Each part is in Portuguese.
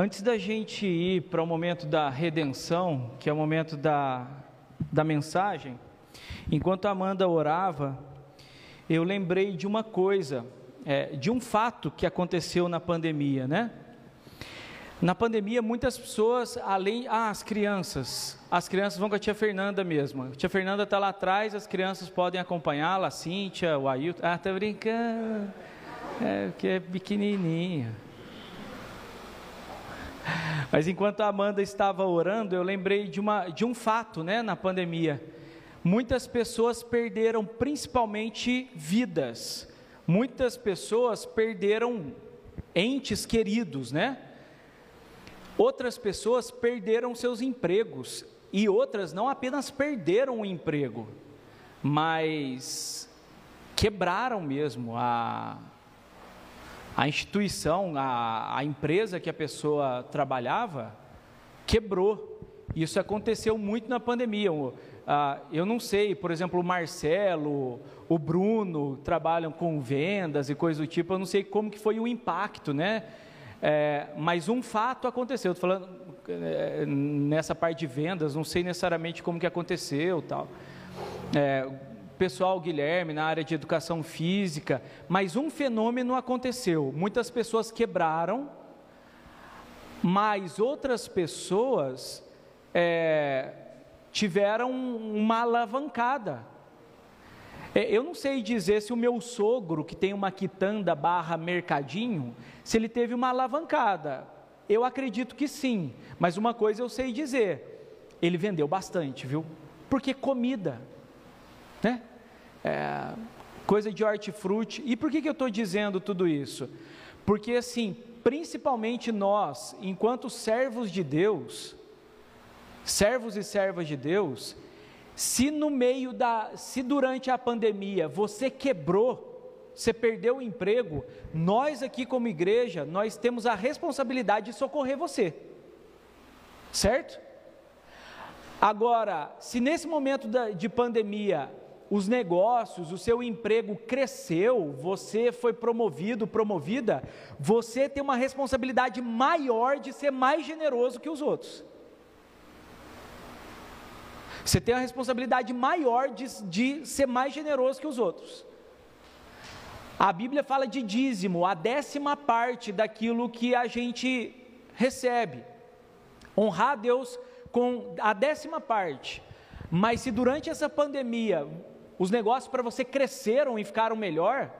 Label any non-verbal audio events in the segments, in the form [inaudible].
Antes da gente ir para o momento da redenção, que é o momento da, da mensagem, enquanto a Amanda orava, eu lembrei de uma coisa, é, de um fato que aconteceu na pandemia, né? Na pandemia, muitas pessoas, além. Ah, as crianças. As crianças vão com a tia Fernanda mesmo. A tia Fernanda está lá atrás, as crianças podem acompanhá-la, a Cíntia, o Ailton. Ah, tá brincando. É, porque é pequenininha. [laughs] Mas enquanto a Amanda estava orando, eu lembrei de, uma, de um fato né, na pandemia. Muitas pessoas perderam principalmente vidas. Muitas pessoas perderam entes queridos, né? Outras pessoas perderam seus empregos e outras não apenas perderam o emprego, mas quebraram mesmo a, a instituição, a, a empresa que a pessoa trabalhava, quebrou. Isso aconteceu muito na pandemia. eu não sei, por exemplo, o Marcelo, o Bruno trabalham com vendas e coisas do tipo, eu não sei como que foi o impacto, né? É, mas um fato aconteceu, estou falando é, nessa parte de vendas, não sei necessariamente como que aconteceu tal. É, pessoal Guilherme na área de educação física, mas um fenômeno aconteceu. Muitas pessoas quebraram, mas outras pessoas é, tiveram uma alavancada. É, eu não sei dizer se o meu sogro, que tem uma quitanda barra mercadinho, se ele teve uma alavancada. Eu acredito que sim, mas uma coisa eu sei dizer: ele vendeu bastante, viu? Porque comida, né? É, coisa de hortifruti. E por que, que eu estou dizendo tudo isso? Porque, assim, principalmente nós, enquanto servos de Deus, servos e servas de Deus, se no meio da, se durante a pandemia você quebrou, você perdeu o emprego, nós aqui como igreja, nós temos a responsabilidade de socorrer você. Certo? Agora, se nesse momento de pandemia os negócios, o seu emprego cresceu, você foi promovido, promovida, você tem uma responsabilidade maior de ser mais generoso que os outros. Você tem a responsabilidade maior de, de ser mais generoso que os outros. A Bíblia fala de dízimo, a décima parte daquilo que a gente recebe. Honrar a Deus com a décima parte. Mas se durante essa pandemia os negócios para você cresceram e ficaram melhor,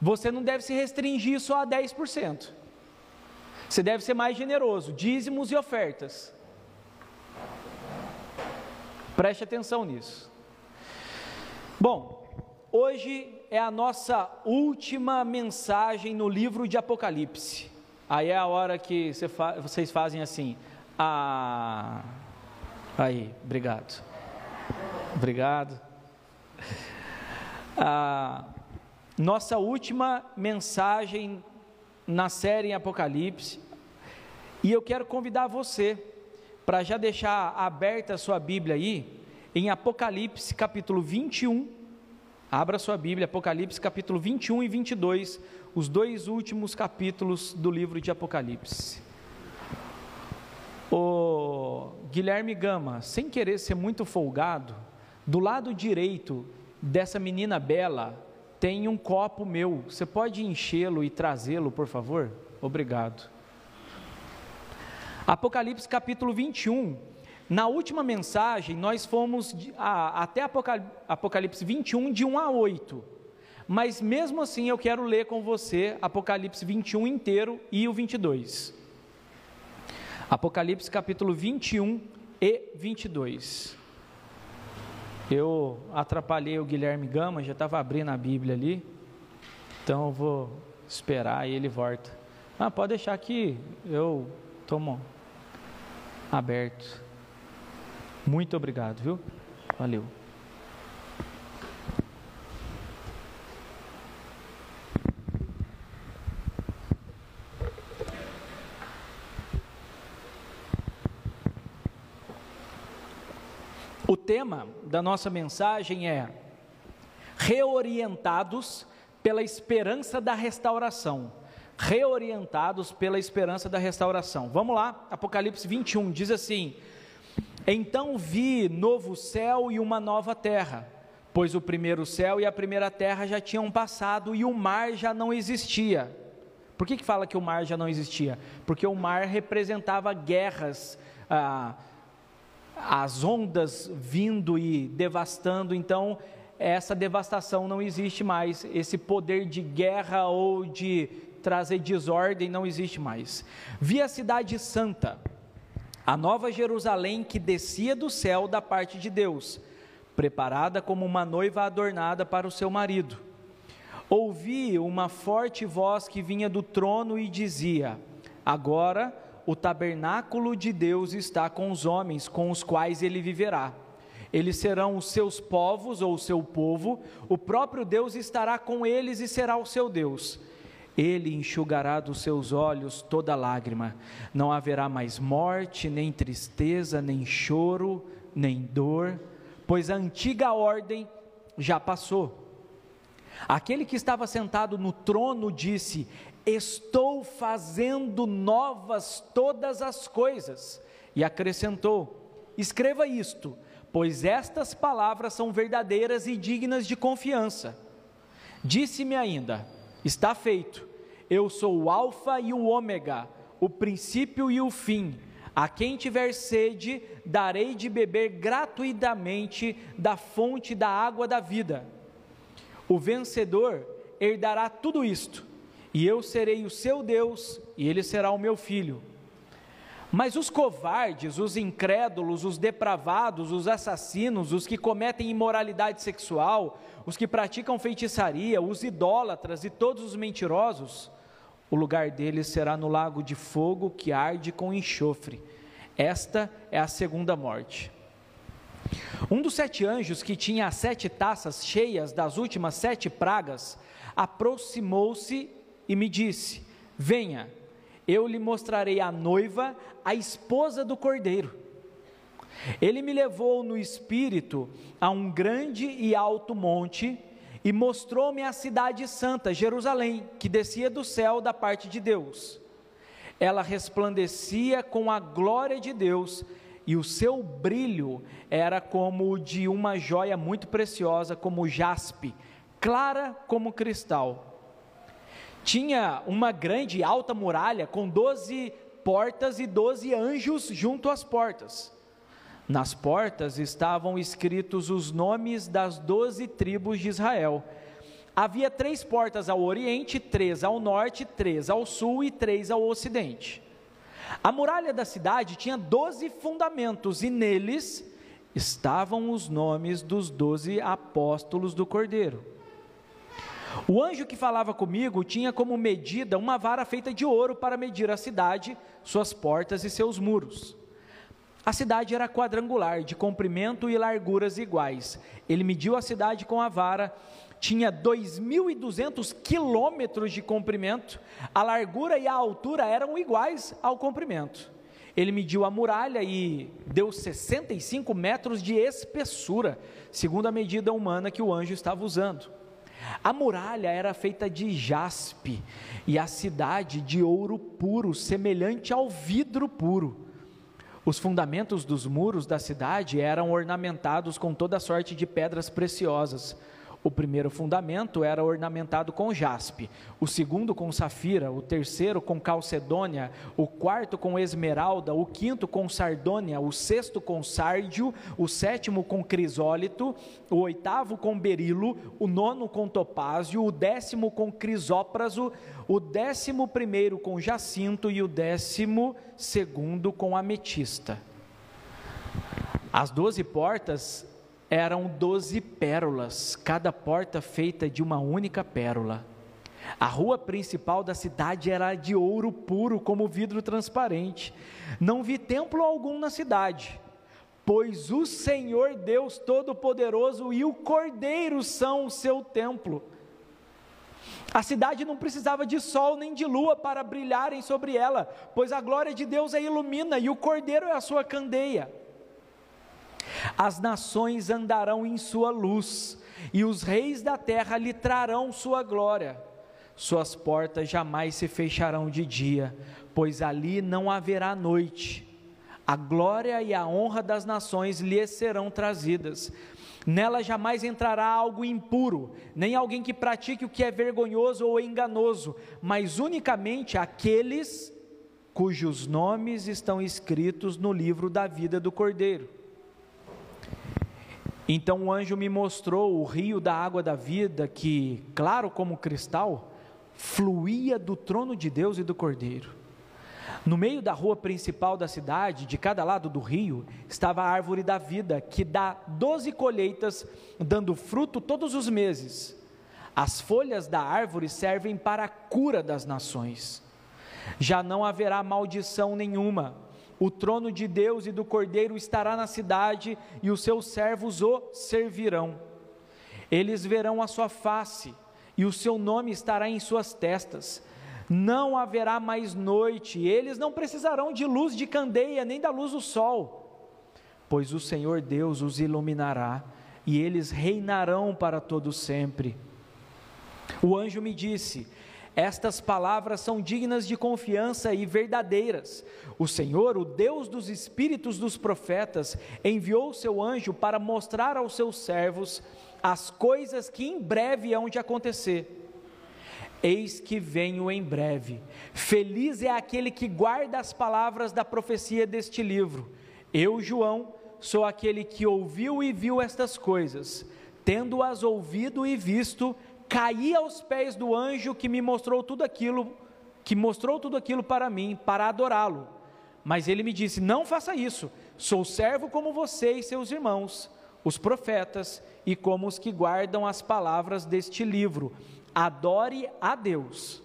você não deve se restringir só a 10%. Você deve ser mais generoso, dízimos e ofertas. Preste atenção nisso. Bom, hoje é a nossa última mensagem no livro de Apocalipse. Aí é a hora que vocês fazem assim. Ah, aí, obrigado. Obrigado. Ah, nossa última mensagem na série em Apocalipse. E eu quero convidar você para já deixar aberta a sua Bíblia aí, em Apocalipse capítulo 21, abra sua Bíblia, Apocalipse capítulo 21 e 22, os dois últimos capítulos do livro de Apocalipse. O Guilherme Gama, sem querer ser muito folgado, do lado direito dessa menina bela tem um copo meu. Você pode enchê-lo e trazê-lo, por favor? Obrigado. Apocalipse capítulo 21. Na última mensagem, nós fomos a, até Apocalipse 21, de 1 a 8. Mas mesmo assim, eu quero ler com você Apocalipse 21 inteiro e o 22. Apocalipse capítulo 21 e 22. Eu atrapalhei o Guilherme Gama, já estava abrindo a Bíblia ali. Então eu vou esperar e ele volta. Ah, pode deixar que eu tomo aberto. Muito obrigado, viu? Valeu. O tema da nossa mensagem é reorientados pela esperança da restauração. reorientados pela esperança da restauração. Vamos lá, Apocalipse 21 diz assim: Então vi novo céu e uma nova terra, pois o primeiro céu e a primeira terra já tinham passado e o mar já não existia. Por que, que fala que o mar já não existia? Porque o mar representava guerras, ah, as ondas vindo e devastando, então essa devastação não existe mais, esse poder de guerra ou de trazer desordem não existe mais. Vi a cidade santa, a nova Jerusalém que descia do céu da parte de Deus, preparada como uma noiva adornada para o seu marido. Ouvi uma forte voz que vinha do trono e dizia: Agora o tabernáculo de Deus está com os homens, com os quais ele viverá. Eles serão os seus povos ou o seu povo, o próprio Deus estará com eles e será o seu Deus. Ele enxugará dos seus olhos toda lágrima. Não haverá mais morte, nem tristeza, nem choro, nem dor, pois a antiga ordem já passou. Aquele que estava sentado no trono disse: Estou fazendo novas todas as coisas. E acrescentou: Escreva isto, pois estas palavras são verdadeiras e dignas de confiança. Disse-me ainda: Está feito. Eu sou o Alfa e o Ômega, o princípio e o fim. A quem tiver sede, darei de beber gratuitamente da fonte da água da vida. O vencedor herdará tudo isto e eu serei o seu Deus, e ele será o meu filho. Mas os covardes, os incrédulos, os depravados, os assassinos, os que cometem imoralidade sexual, os que praticam feitiçaria, os idólatras e todos os mentirosos, o lugar deles será no lago de fogo que arde com enxofre. Esta é a segunda morte. Um dos sete anjos que tinha as sete taças cheias das últimas sete pragas aproximou-se e me disse: Venha, eu lhe mostrarei a noiva, a esposa do cordeiro. Ele me levou no espírito a um grande e alto monte e mostrou-me a cidade santa, Jerusalém, que descia do céu da parte de Deus. Ela resplandecia com a glória de Deus e o seu brilho era como o de uma joia muito preciosa, como jaspe, clara como cristal tinha uma grande alta muralha com doze portas e doze anjos junto às portas. Nas portas estavam escritos os nomes das doze tribos de Israel. Havia três portas ao oriente, três ao norte, três ao sul e três ao ocidente. A muralha da cidade tinha doze fundamentos e neles estavam os nomes dos doze apóstolos do Cordeiro. O anjo que falava comigo tinha como medida uma vara feita de ouro para medir a cidade, suas portas e seus muros. A cidade era quadrangular, de comprimento e larguras iguais. Ele mediu a cidade com a vara, tinha 2.200 quilômetros de comprimento, a largura e a altura eram iguais ao comprimento. Ele mediu a muralha e deu 65 metros de espessura, segundo a medida humana que o anjo estava usando. A muralha era feita de jaspe e a cidade de ouro puro, semelhante ao vidro puro. Os fundamentos dos muros da cidade eram ornamentados com toda sorte de pedras preciosas. O primeiro fundamento era ornamentado com jaspe, o segundo com safira, o terceiro com calcedônia, o quarto com esmeralda, o quinto com sardônia, o sexto com sárdio, o sétimo com crisólito, o oitavo com berilo, o nono com topázio, o décimo com crisópraso, o décimo primeiro com jacinto e o décimo segundo com ametista. As doze portas eram doze pérolas, cada porta feita de uma única pérola. A rua principal da cidade era de ouro puro, como vidro transparente. Não vi templo algum na cidade, pois o Senhor Deus Todo-Poderoso e o Cordeiro são o seu templo. A cidade não precisava de sol nem de lua para brilharem sobre ela, pois a glória de Deus a ilumina e o Cordeiro é a sua candeia. As nações andarão em sua luz, e os reis da terra lhe trarão sua glória. suas portas jamais se fecharão de dia, pois ali não haverá noite. A glória e a honra das nações lhe serão trazidas. Nela jamais entrará algo impuro, nem alguém que pratique o que é vergonhoso ou enganoso, mas unicamente aqueles cujos nomes estão escritos no livro da vida do Cordeiro. Então o anjo me mostrou o rio da água da vida, que, claro como cristal, fluía do trono de Deus e do Cordeiro. No meio da rua principal da cidade, de cada lado do rio, estava a árvore da vida, que dá doze colheitas, dando fruto todos os meses. As folhas da árvore servem para a cura das nações. Já não haverá maldição nenhuma. O trono de Deus e do Cordeiro estará na cidade e os seus servos o servirão. Eles verão a sua face e o seu nome estará em suas testas. Não haverá mais noite, eles não precisarão de luz de candeia, nem da luz do sol, pois o Senhor Deus os iluminará e eles reinarão para todo sempre. O anjo me disse: estas palavras são dignas de confiança e verdadeiras. O Senhor, o Deus dos espíritos dos profetas, enviou seu anjo para mostrar aos seus servos as coisas que em breve hão de acontecer. Eis que venho em breve. Feliz é aquele que guarda as palavras da profecia deste livro. Eu, João, sou aquele que ouviu e viu estas coisas. Tendo-as ouvido e visto, caí aos pés do anjo que me mostrou tudo aquilo, que mostrou tudo aquilo para mim, para adorá-lo. Mas ele me disse: Não faça isso, sou servo como você e seus irmãos, os profetas, e como os que guardam as palavras deste livro. Adore a Deus.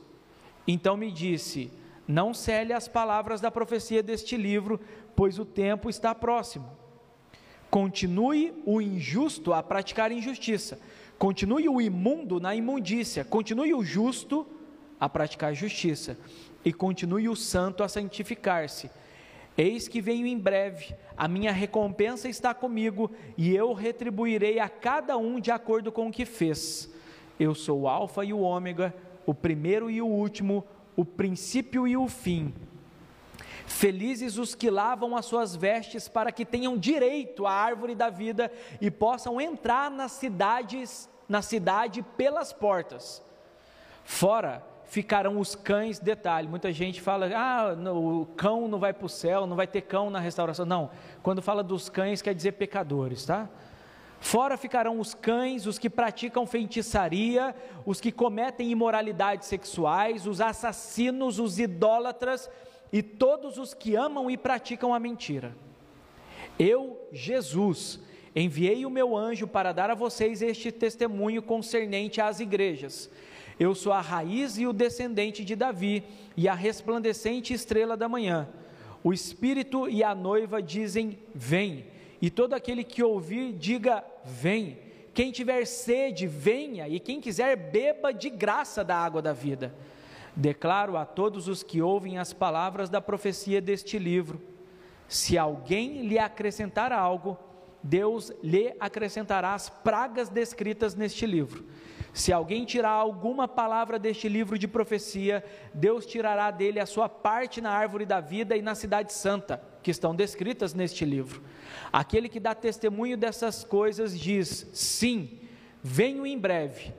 Então me disse: Não cele as palavras da profecia deste livro, pois o tempo está próximo. Continue o injusto a praticar injustiça Continue o imundo na imundícia, continue o justo a praticar justiça, e continue o santo a santificar-se. Eis que venho em breve, a minha recompensa está comigo, e eu retribuirei a cada um de acordo com o que fez. Eu sou o Alfa e o Ômega, o primeiro e o último, o princípio e o fim. Felizes os que lavam as suas vestes para que tenham direito à árvore da vida e possam entrar nas cidades, na cidade pelas portas. Fora ficarão os cães, detalhe, muita gente fala, ah, o cão não vai para o céu, não vai ter cão na restauração. Não, quando fala dos cães quer dizer pecadores, tá? Fora ficarão os cães, os que praticam feitiçaria, os que cometem imoralidades sexuais, os assassinos, os idólatras e todos os que amam e praticam a mentira. Eu, Jesus, enviei o meu anjo para dar a vocês este testemunho concernente às igrejas. Eu sou a raiz e o descendente de Davi e a resplandecente estrela da manhã. O Espírito e a noiva dizem: Vem. E todo aquele que ouvir, diga: Vem. Quem tiver sede, venha, e quem quiser, beba de graça da água da vida. Declaro a todos os que ouvem as palavras da profecia deste livro: se alguém lhe acrescentar algo, Deus lhe acrescentará as pragas descritas neste livro. Se alguém tirar alguma palavra deste livro de profecia, Deus tirará dele a sua parte na árvore da vida e na cidade santa, que estão descritas neste livro. Aquele que dá testemunho dessas coisas diz: Sim, venho em breve.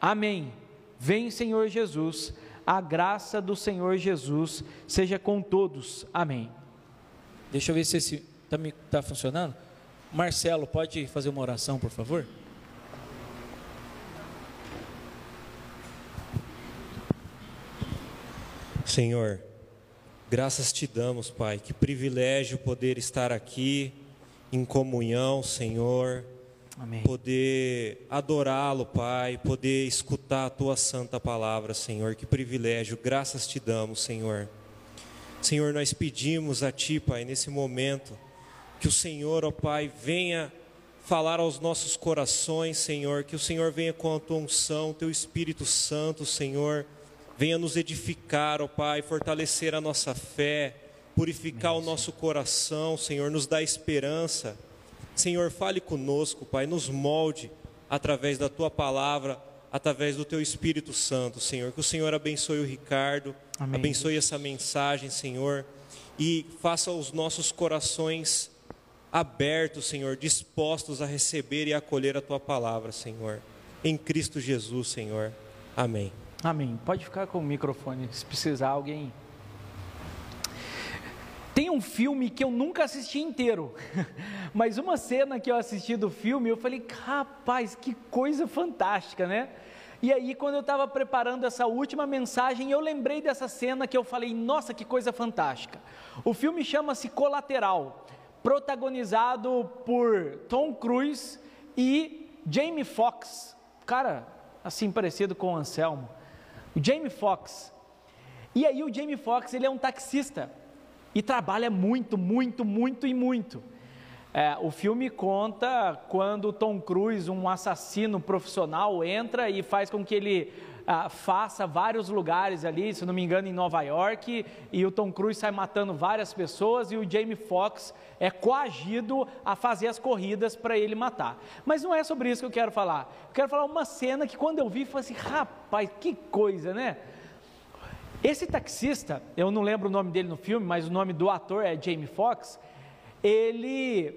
Amém. Vem, Senhor Jesus a graça do Senhor Jesus seja com todos. Amém. Deixa eu ver se esse está tá funcionando. Marcelo, pode fazer uma oração, por favor? Senhor, graças te damos, Pai. Que privilégio poder estar aqui em comunhão, Senhor Amém. poder adorá-lo, Pai, poder escutar a tua santa palavra, Senhor. Que privilégio, graças te damos, Senhor. Senhor, nós pedimos a Ti, Pai, nesse momento, que o Senhor, ó Pai, venha falar aos nossos corações, Senhor, que o Senhor venha com a tua unção, teu Espírito Santo, Senhor, venha nos edificar, ó Pai, fortalecer a nossa fé, purificar Amém, o nosso coração, Senhor, nos dá esperança. Senhor, fale conosco, Pai, nos molde através da tua palavra, através do teu Espírito Santo, Senhor. Que o Senhor abençoe o Ricardo, Amém. abençoe essa mensagem, Senhor, e faça os nossos corações abertos, Senhor, dispostos a receber e acolher a tua palavra, Senhor. Em Cristo Jesus, Senhor. Amém. Amém. Pode ficar com o microfone, se precisar alguém. Tem um filme que eu nunca assisti inteiro, [laughs] mas uma cena que eu assisti do filme, eu falei, rapaz, que coisa fantástica, né? E aí, quando eu estava preparando essa última mensagem, eu lembrei dessa cena que eu falei, nossa, que coisa fantástica. O filme chama-se Colateral, protagonizado por Tom Cruise e Jamie Foxx, cara, assim parecido com o Anselmo. O Jamie Foxx. E aí o Jamie Foxx, ele é um taxista e trabalha muito, muito, muito e muito. É, o filme conta quando Tom Cruise, um assassino profissional, entra e faz com que ele ah, faça vários lugares ali, se não me engano, em Nova York, e o Tom Cruise sai matando várias pessoas e o Jamie Foxx é coagido a fazer as corridas para ele matar. Mas não é sobre isso que eu quero falar. Eu quero falar uma cena que quando eu vi, foi assim, rapaz, que coisa, né? Esse taxista, eu não lembro o nome dele no filme, mas o nome do ator é Jamie Foxx. Ele,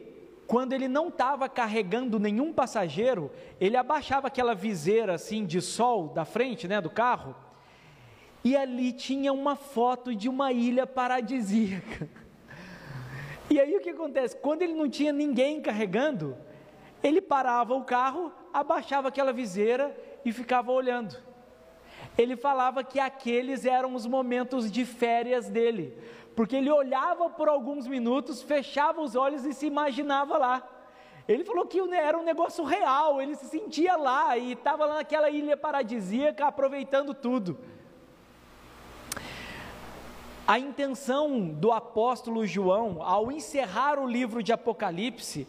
quando ele não estava carregando nenhum passageiro, ele abaixava aquela viseira assim de sol da frente, né, do carro. E ali tinha uma foto de uma ilha paradisíaca. [laughs] E aí o que acontece? Quando ele não tinha ninguém carregando, ele parava o carro, abaixava aquela viseira e ficava olhando ele falava que aqueles eram os momentos de férias dele, porque ele olhava por alguns minutos, fechava os olhos e se imaginava lá. Ele falou que era um negócio real, ele se sentia lá e estava lá naquela ilha paradisíaca aproveitando tudo. A intenção do apóstolo João, ao encerrar o livro de Apocalipse,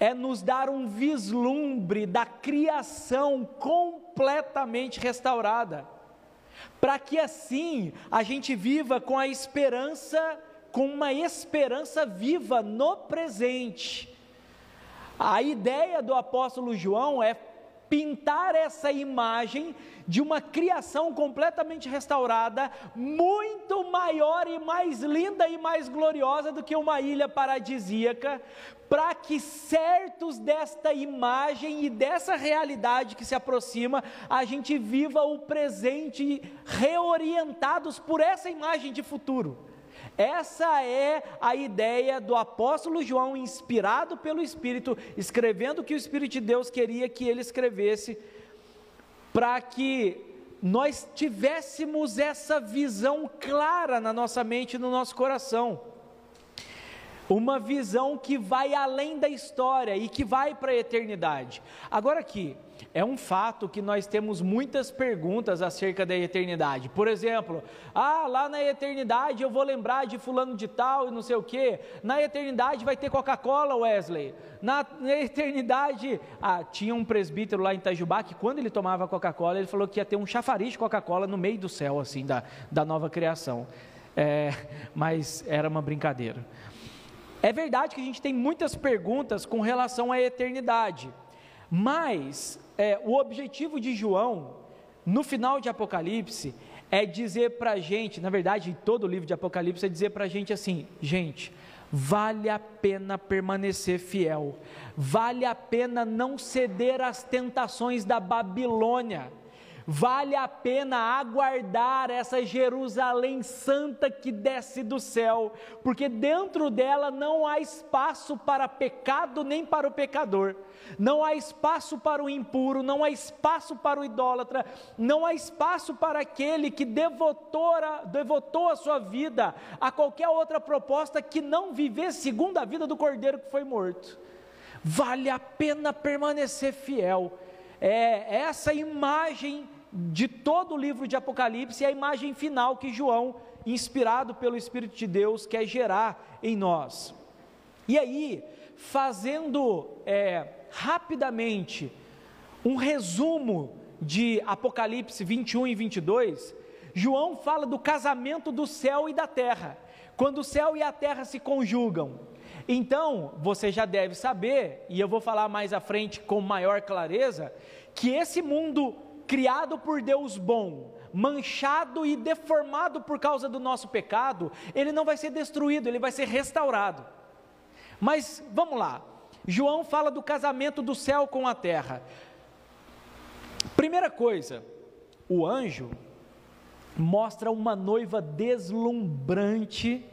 é nos dar um vislumbre da criação completamente restaurada para que assim a gente viva com a esperança, com uma esperança viva no presente. A ideia do apóstolo João é pintar essa imagem de uma criação completamente restaurada, muito maior e mais linda e mais gloriosa do que uma ilha paradisíaca, para que certos desta imagem e dessa realidade que se aproxima, a gente viva o presente reorientados por essa imagem de futuro. Essa é a ideia do apóstolo João, inspirado pelo Espírito, escrevendo o que o Espírito de Deus queria que ele escrevesse, para que nós tivéssemos essa visão clara na nossa mente e no nosso coração uma visão que vai além da história e que vai para a eternidade. Agora aqui, é um fato que nós temos muitas perguntas acerca da eternidade. Por exemplo, ah, lá na eternidade eu vou lembrar de fulano de tal e não sei o que. Na eternidade vai ter Coca-Cola, Wesley. Na, na, eternidade, ah, tinha um presbítero lá em Itajubá que quando ele tomava Coca-Cola, ele falou que ia ter um chafariz de Coca-Cola no meio do céu, assim, da, da nova criação. É, mas era uma brincadeira. É verdade que a gente tem muitas perguntas com relação à eternidade, mas é, o objetivo de João, no final de Apocalipse, é dizer para a gente, na verdade, em todo o livro de Apocalipse, é dizer para a gente assim: gente, vale a pena permanecer fiel, vale a pena não ceder às tentações da Babilônia Vale a pena aguardar essa Jerusalém santa que desce do céu, porque dentro dela não há espaço para pecado nem para o pecador, não há espaço para o impuro, não há espaço para o idólatra, não há espaço para aquele que devotou a, devotou a sua vida a qualquer outra proposta que não viver segundo a vida do cordeiro que foi morto. Vale a pena permanecer fiel. É essa imagem de todo o livro de Apocalipse é a imagem final que João, inspirado pelo Espírito de Deus, quer gerar em nós. E aí, fazendo é, rapidamente um resumo de Apocalipse 21 e 22, João fala do casamento do céu e da terra, quando o céu e a terra se conjugam. Então, você já deve saber, e eu vou falar mais à frente com maior clareza, que esse mundo criado por Deus bom, manchado e deformado por causa do nosso pecado, ele não vai ser destruído, ele vai ser restaurado. Mas vamos lá, João fala do casamento do céu com a terra. Primeira coisa, o anjo mostra uma noiva deslumbrante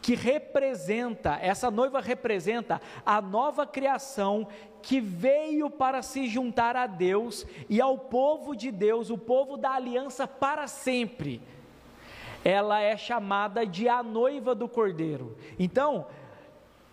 que representa, essa noiva representa a nova criação que veio para se juntar a Deus e ao povo de Deus, o povo da aliança para sempre. Ela é chamada de a noiva do cordeiro. Então,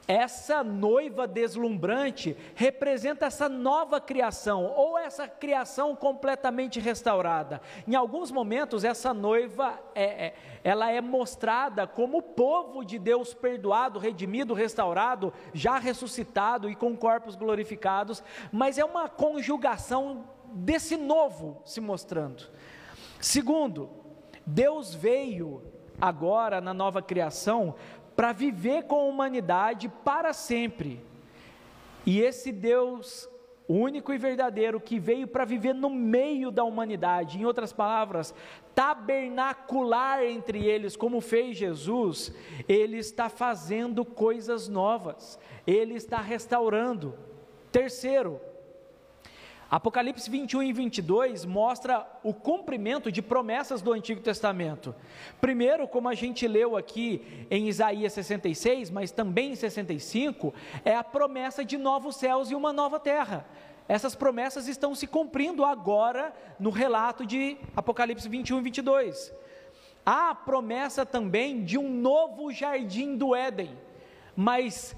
essa noiva deslumbrante representa essa nova criação, ou essa criação completamente restaurada. Em alguns momentos, essa noiva é, é, ela é mostrada como povo de Deus perdoado, redimido, restaurado, já ressuscitado e com corpos glorificados, mas é uma conjugação desse novo se mostrando. Segundo, Deus veio agora na nova criação para viver com a humanidade para sempre. E esse Deus único e verdadeiro que veio para viver no meio da humanidade, em outras palavras, tabernacular entre eles, como fez Jesus, ele está fazendo coisas novas, ele está restaurando. Terceiro, Apocalipse 21 e 22 mostra o cumprimento de promessas do Antigo Testamento. Primeiro, como a gente leu aqui em Isaías 66, mas também em 65, é a promessa de novos céus e uma nova terra. Essas promessas estão se cumprindo agora no relato de Apocalipse 21 e 22. Há a promessa também de um novo jardim do Éden, mas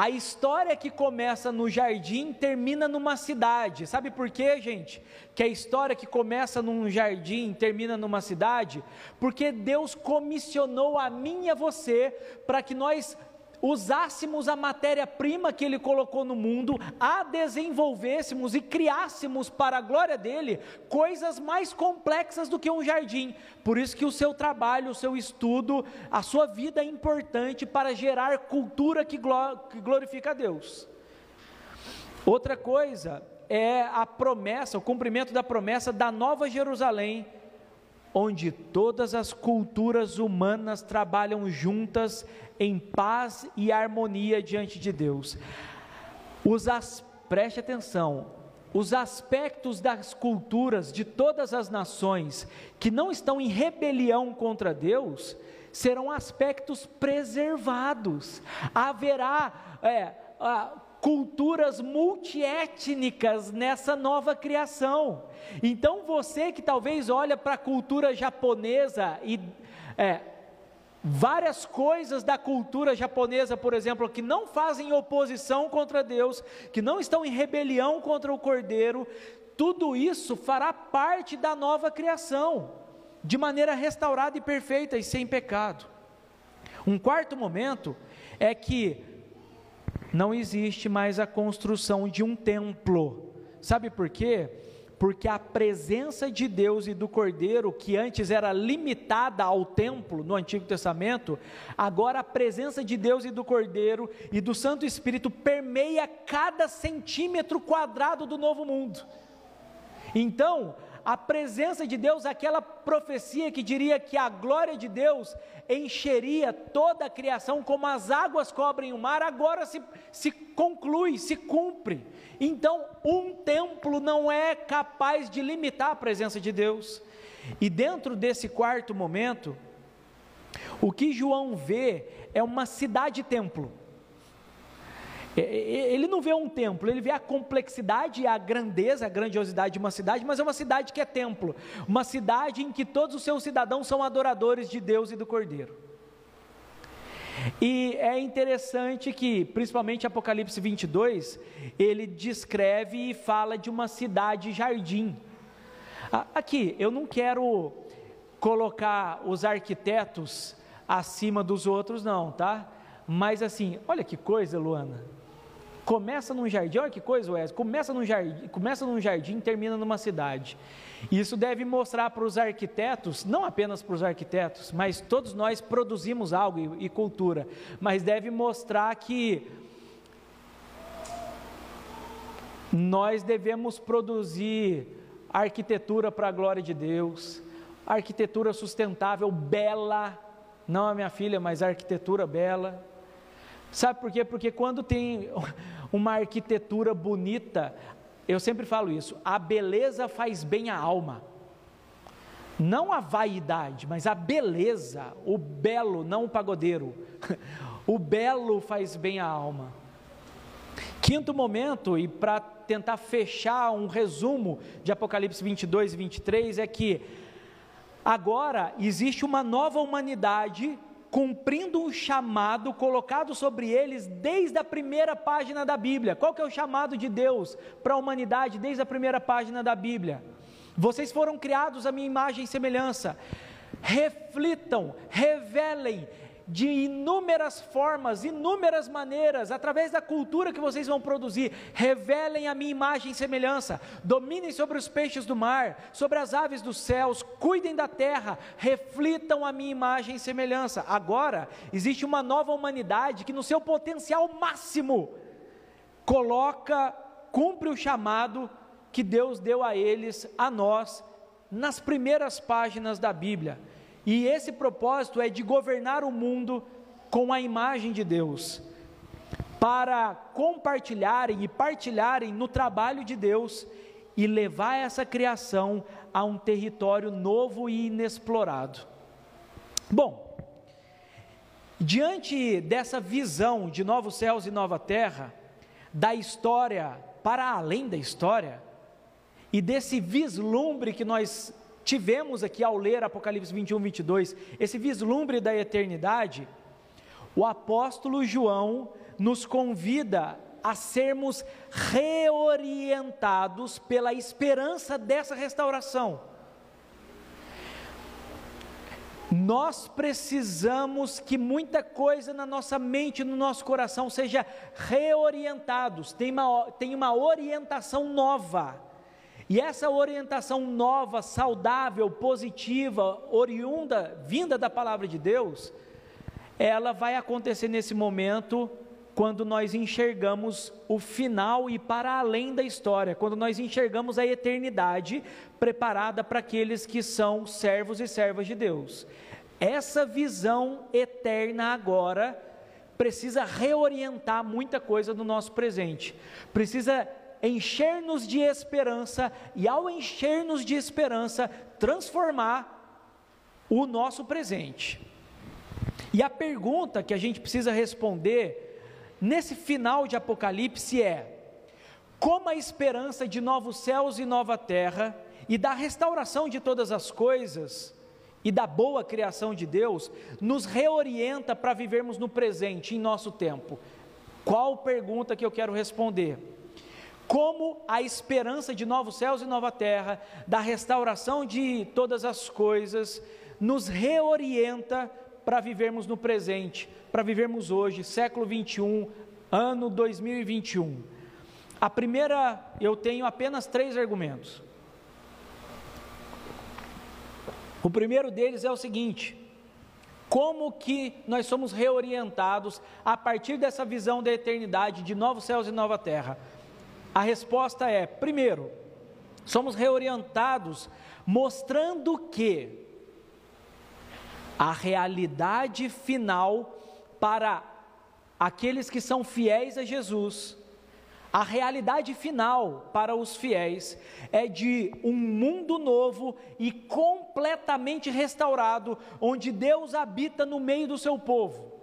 a história que começa no jardim termina numa cidade. Sabe por quê, gente? Que a história que começa num jardim termina numa cidade? Porque Deus comissionou a mim e a você para que nós usássemos a matéria-prima que Ele colocou no mundo, a desenvolvêssemos e criássemos para a glória dele coisas mais complexas do que um jardim. Por isso que o seu trabalho, o seu estudo, a sua vida é importante para gerar cultura que glorifica a Deus. Outra coisa é a promessa, o cumprimento da promessa da Nova Jerusalém onde todas as culturas humanas trabalham juntas em paz e harmonia diante de Deus. Os as, preste atenção, os aspectos das culturas de todas as nações que não estão em rebelião contra Deus serão aspectos preservados. Haverá é, culturas multiétnicas nessa nova criação. Então você que talvez olha para a cultura japonesa e é, várias coisas da cultura japonesa, por exemplo, que não fazem oposição contra Deus, que não estão em rebelião contra o Cordeiro, tudo isso fará parte da nova criação, de maneira restaurada e perfeita e sem pecado. Um quarto momento é que não existe mais a construção de um templo. Sabe por quê? Porque a presença de Deus e do Cordeiro, que antes era limitada ao templo no Antigo Testamento, agora a presença de Deus e do Cordeiro e do Santo Espírito permeia cada centímetro quadrado do novo mundo. Então, a presença de Deus, aquela profecia que diria que a glória de Deus encheria toda a criação como as águas cobrem o mar, agora se, se conclui, se cumpre. Então, um templo não é capaz de limitar a presença de Deus. E dentro desse quarto momento, o que João vê é uma cidade-templo. Ele não vê um templo, ele vê a complexidade, a grandeza, a grandiosidade de uma cidade, mas é uma cidade que é templo, uma cidade em que todos os seus cidadãos são adoradores de Deus e do Cordeiro. E é interessante que, principalmente Apocalipse 22, ele descreve e fala de uma cidade-jardim. Aqui, eu não quero colocar os arquitetos acima dos outros, não, tá? Mas assim, olha que coisa, Luana. Começa num jardim, olha que coisa, Wesley. Começa num jardim, começa num jardim, termina numa cidade. Isso deve mostrar para os arquitetos, não apenas para os arquitetos, mas todos nós produzimos algo e, e cultura, mas deve mostrar que nós devemos produzir arquitetura para a glória de Deus, arquitetura sustentável, bela, não a minha filha, mas arquitetura bela. Sabe por quê? Porque quando tem uma arquitetura bonita, eu sempre falo isso, a beleza faz bem à alma. Não a vaidade, mas a beleza, o belo, não o pagodeiro. [laughs] O belo faz bem à alma. Quinto momento, e para tentar fechar um resumo de Apocalipse 22 e 23, é que agora existe uma nova humanidade cumprindo um chamado colocado sobre eles desde a primeira página da Bíblia. Qual que é o chamado de Deus para a humanidade desde a primeira página da Bíblia? Vocês foram criados à minha imagem e semelhança. Reflitam, revelem, de inúmeras formas, inúmeras maneiras, através da cultura que vocês vão produzir, revelem a minha imagem e semelhança, dominem sobre os peixes do mar, sobre as aves dos céus, cuidem da terra, reflitam a minha imagem e semelhança. Agora, existe uma nova humanidade que, no seu potencial máximo, coloca, cumpre o chamado que Deus deu a eles, a nós, nas primeiras páginas da Bíblia. E esse propósito é de governar o mundo com a imagem de Deus, para compartilharem e partilharem no trabalho de Deus e levar essa criação a um território novo e inexplorado. Bom, diante dessa visão de novos céus e nova terra, da história para além da história, e desse vislumbre que nós tivemos aqui ao ler Apocalipse 21, 22, esse vislumbre da eternidade, o apóstolo João nos convida a sermos reorientados pela esperança dessa restauração. Nós precisamos que muita coisa na nossa mente, no nosso coração seja reorientados, tem uma, tem uma orientação nova e essa orientação nova, saudável, positiva, oriunda, vinda da palavra de Deus, ela vai acontecer nesse momento quando nós enxergamos o final e para além da história, quando nós enxergamos a eternidade preparada para aqueles que são servos e servas de Deus. Essa visão eterna agora precisa reorientar muita coisa do nosso presente, precisa encher-nos de esperança e, ao encher-nos de esperança, transformar o nosso presente. E a pergunta que a gente precisa responder nesse final de Apocalipse é: como a esperança de novos céus e nova terra e da restauração de todas as coisas e da boa criação de Deus nos reorienta para vivermos no presente, em nosso tempo? Qual pergunta que eu quero responder? Como a esperança de novos céus e nova terra, da restauração de todas as coisas, nos reorienta para vivermos no presente, para vivermos hoje, século 21, ano 2021. A primeira, eu tenho apenas três argumentos. O primeiro deles é o seguinte: como que nós somos reorientados a partir dessa visão da eternidade, de novos céus e nova terra? A resposta é: primeiro, somos reorientados mostrando que a realidade final para aqueles que são fiéis a Jesus, a realidade final para os fiéis é de um mundo novo e completamente restaurado, onde Deus habita no meio do seu povo.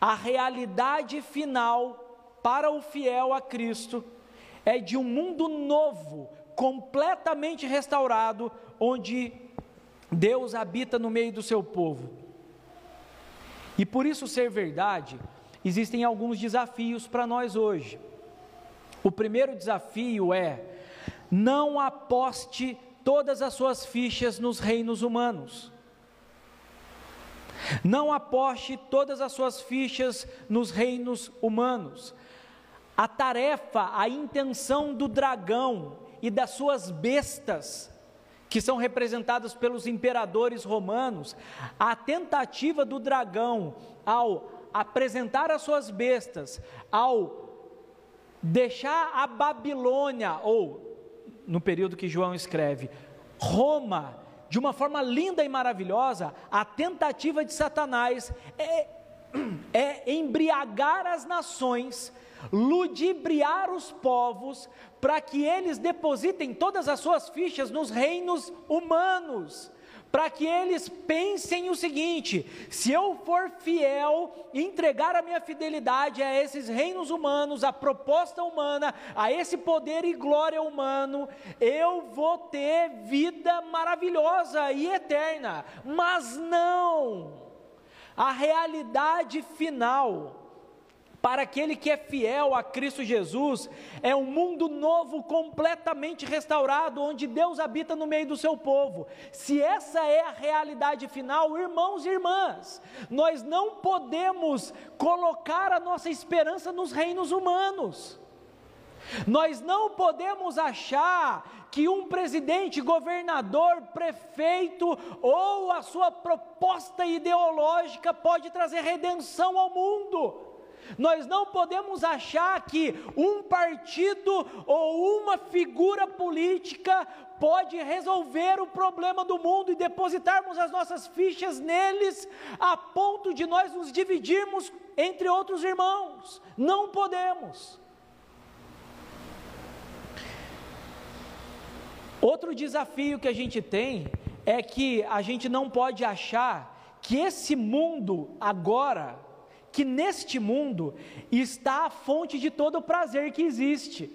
A realidade final para o fiel a Cristo é de um mundo novo, completamente restaurado, onde Deus habita no meio do seu povo. E por isso ser verdade, existem alguns desafios para nós hoje. O primeiro desafio é: não aposte todas as suas fichas nos reinos humanos. Não aposte todas as suas fichas nos reinos humanos a tarefa, a intenção do dragão e das suas bestas, que são representadas pelos imperadores romanos, a tentativa do dragão ao apresentar as suas bestas, ao deixar a Babilônia, ou no período que João escreve. Roma, de uma forma linda e maravilhosa, a tentativa de Satanás é, é embriagar as nações, ludibriar os povos, para que eles depositem todas as suas fichas nos reinos humanos para que eles pensem o seguinte: se eu for fiel, entregar a minha fidelidade a esses reinos humanos, a proposta humana, a esse poder e glória humano, eu vou ter vida maravilhosa e eterna. Mas não! A realidade final para aquele que é fiel a Cristo Jesus, é um mundo novo, completamente restaurado, onde Deus habita no meio do seu povo. Se essa é a realidade final, irmãos e irmãs, nós não podemos colocar a nossa esperança nos reinos humanos. Nós não podemos achar que um presidente, governador, prefeito ou a sua proposta ideológica pode trazer redenção ao mundo. Nós não podemos achar que um partido ou uma figura política pode resolver o problema do mundo e depositarmos as nossas fichas neles a ponto de nós nos dividirmos entre outros irmãos. Não podemos. Outro desafio que a gente tem é que a gente não pode achar que esse mundo agora que neste mundo está a fonte de todo o prazer que existe.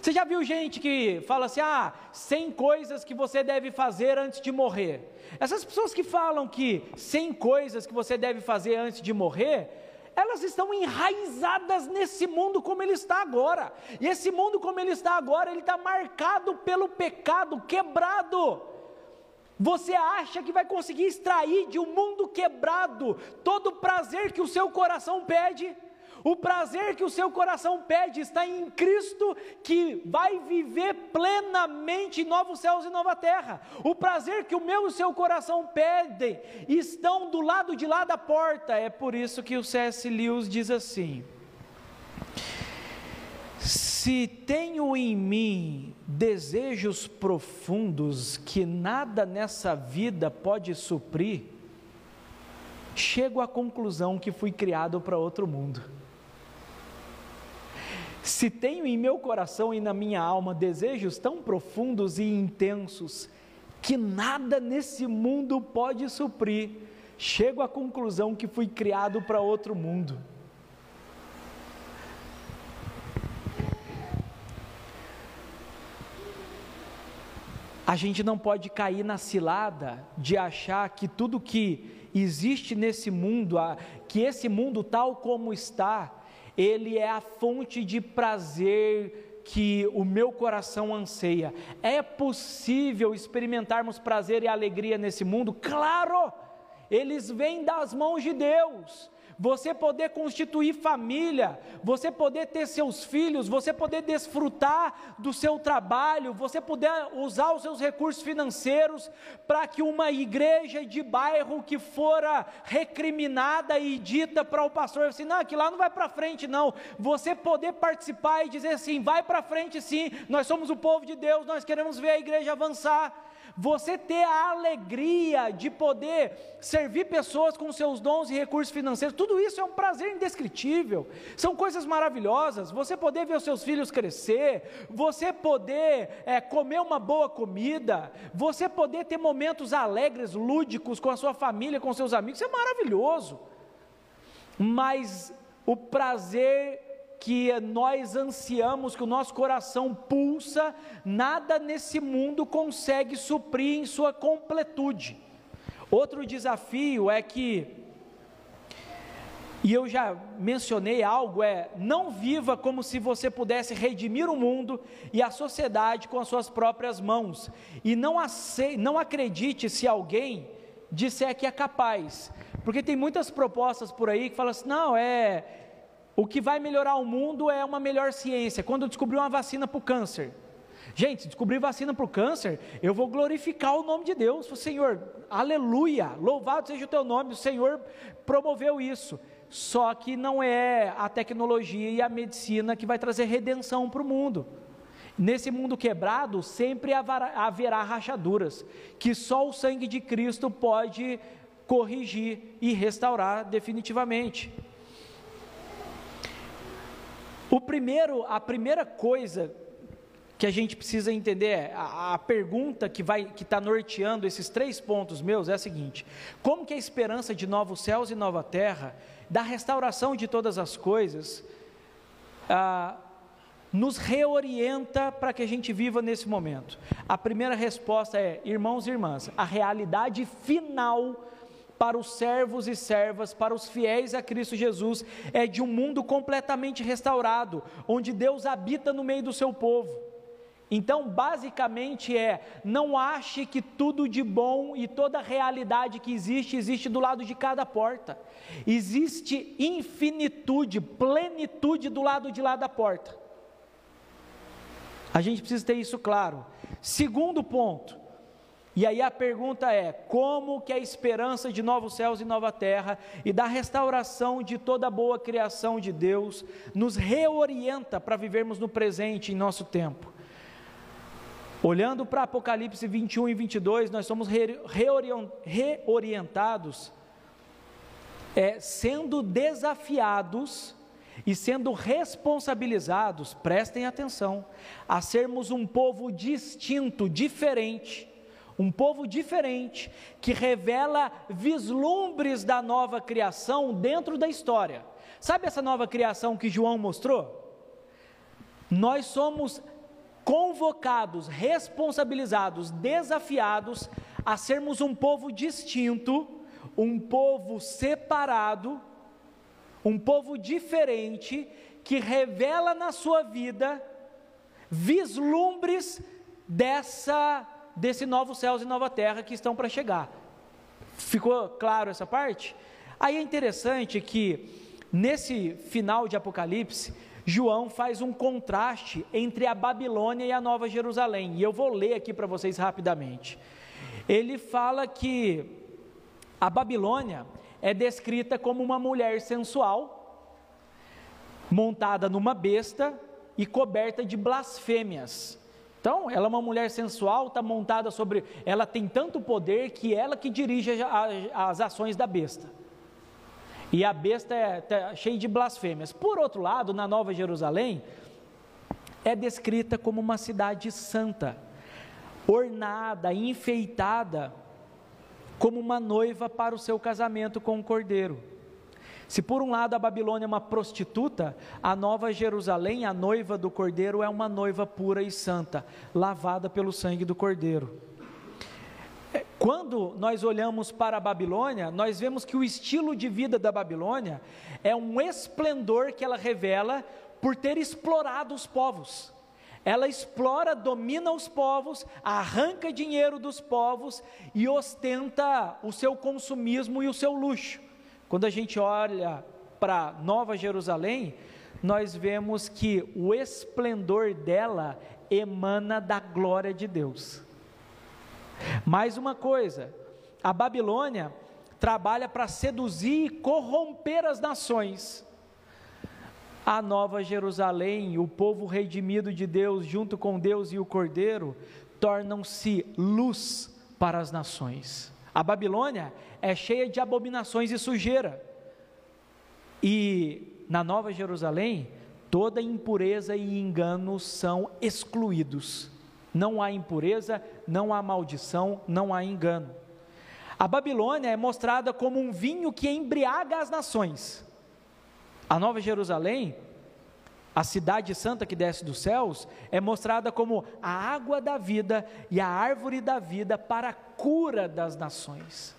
Você já viu gente que fala assim: ah, 100 coisas que você deve fazer antes de morrer? Essas pessoas que falam que 100 coisas que você deve fazer antes de morrer, elas estão enraizadas nesse mundo como ele está agora. E esse mundo como ele está agora, ele está marcado pelo pecado, quebrado. Você acha que vai conseguir extrair de um mundo quebrado todo o prazer que o seu coração pede? O prazer que o seu coração pede está em Cristo, que vai viver plenamente novos céus e nova terra. O prazer que o meu e o seu coração pedem estão do lado de lá da porta. É por isso que o C.S. Lewis diz assim: se tenho em mim desejos profundos que nada nessa vida pode suprir, chego à conclusão que fui criado para outro mundo. Se tenho em meu coração e na minha alma desejos tão profundos e intensos que nada nesse mundo pode suprir, chego à conclusão que fui criado para outro mundo. A gente não pode cair na cilada de achar que tudo que existe nesse mundo, que esse mundo tal como está, ele é a fonte de prazer que o meu coração anseia. É possível experimentarmos prazer e alegria nesse mundo? Claro! Eles vêm das mãos de Deus você poder constituir família, você poder ter seus filhos, você poder desfrutar do seu trabalho, você poder usar os seus recursos financeiros para que uma igreja de bairro que fora recriminada e dita para o pastor assim, não, que lá não vai para frente não, você poder participar e dizer assim, vai para frente sim, nós somos o povo de Deus, nós queremos ver a igreja avançar, você ter a alegria de poder servir pessoas com seus dons e recursos financeiros, tudo isso é um prazer indescritível, são coisas maravilhosas. Você poder ver os seus filhos crescer, você poder é, comer uma boa comida, você poder ter momentos alegres, lúdicos com a sua família, com seus amigos, isso é maravilhoso. Mas o prazer que nós ansiamos, que o nosso coração pulsa, nada nesse mundo consegue suprir em sua completude. Outro desafio é que, e eu já mencionei algo, é não viva como se você pudesse redimir o mundo e a sociedade com as suas próprias mãos, e não, aceite, não acredite se alguém disser que é capaz, porque tem muitas propostas por aí que falam assim: não, é o que vai melhorar o mundo é uma melhor ciência. Quando descobrir uma vacina para o câncer. Gente, descobrir vacina para o câncer, eu vou glorificar o nome de Deus. Senhor, aleluia, louvado seja o teu nome, o Senhor promoveu isso. Só que não é a tecnologia e a medicina que vai trazer redenção para o mundo. Nesse mundo quebrado, sempre haverá rachaduras, que só o sangue de Cristo pode corrigir e restaurar definitivamente. O primeiro, a primeira coisa que a gente precisa entender é a, a pergunta que vai que está norteando esses três pontos meus é a seguinte: como que a esperança de novos céus e nova terra, da restauração de todas as coisas, ah, nos reorienta para que a gente viva nesse momento? A primeira resposta é, irmãos e irmãs, a realidade final para os servos e servas, para os fiéis a Cristo Jesus, é de um mundo completamente restaurado, onde Deus habita no meio do seu povo. Então, basicamente é: não ache que tudo de bom e toda realidade que existe, existe do lado de cada porta. Existe infinitude, plenitude do lado de lá da porta. A gente precisa ter isso claro. Segundo ponto, e aí a pergunta é: como que a esperança de novos céus e nova terra e da restauração de toda a boa criação de Deus nos reorienta para vivermos no presente em nosso tempo? Olhando para Apocalipse 21 e 22, nós somos reorientados, é, sendo desafiados e sendo responsabilizados, prestem atenção, a sermos um povo distinto, diferente, um povo diferente, que revela vislumbres da nova criação dentro da história. Sabe essa nova criação que João mostrou? Nós somos convocados, responsabilizados, desafiados a sermos um povo distinto, um povo separado, um povo diferente, que revela na sua vida vislumbres dessa desse novo céus e nova terra que estão para chegar. Ficou claro essa parte? Aí é interessante que nesse final de Apocalipse, João faz um contraste entre a Babilônia e a Nova Jerusalém. E eu vou ler aqui para vocês rapidamente. Ele fala que a Babilônia é descrita como uma mulher sensual, montada numa besta e coberta de blasfêmias. Então, ela é uma mulher sensual, está montada sobre. Ela tem tanto poder que ela que dirige as ações da besta. E a besta é tá cheia de blasfêmias. Por outro lado, na Nova Jerusalém, é descrita como uma cidade santa, ornada, enfeitada, como uma noiva para o seu casamento com o cordeiro. Se por um lado a Babilônia é uma prostituta, a Nova Jerusalém, a noiva do cordeiro, é uma noiva pura e santa, lavada pelo sangue do cordeiro. É, quando nós olhamos para a Babilônia, nós vemos que o estilo de vida da Babilônia é um esplendor que ela revela por ter explorado os povos. Ela explora, domina os povos, arranca dinheiro dos povos e ostenta o seu consumismo e o seu luxo. Quando a gente olha para Nova Jerusalém, nós vemos que o esplendor dela emana da glória de Deus. Mais uma coisa, a Babilônia trabalha para seduzir e corromper as nações. A Nova Jerusalém, o povo redimido de Deus, junto com Deus e o Cordeiro, tornam-se luz para as nações. A Babilônia é cheia de abominações e sujeira. E na Nova Jerusalém, toda impureza e engano são excluídos. Não há impureza, não há maldição, não há engano. A Babilônia é mostrada como um vinho que embriaga as nações. A Nova Jerusalém, a cidade santa que desce dos céus, é mostrada como a água da vida e a árvore da vida para cura das nações.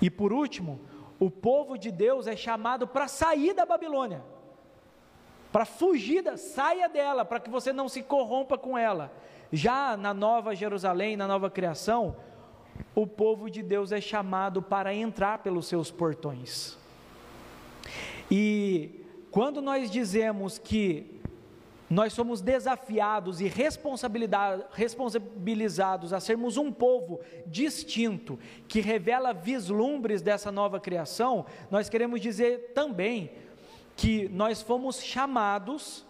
E por último, o povo de Deus é chamado para sair da Babilônia, para fugir, da, saia dela, para que você não se corrompa com ela. Já na Nova Jerusalém, na nova criação, o povo de Deus é chamado para entrar pelos seus portões. E quando nós dizemos que nós somos desafiados e responsabilizados a sermos um povo distinto, que revela vislumbres dessa nova criação, nós queremos dizer também que nós fomos chamados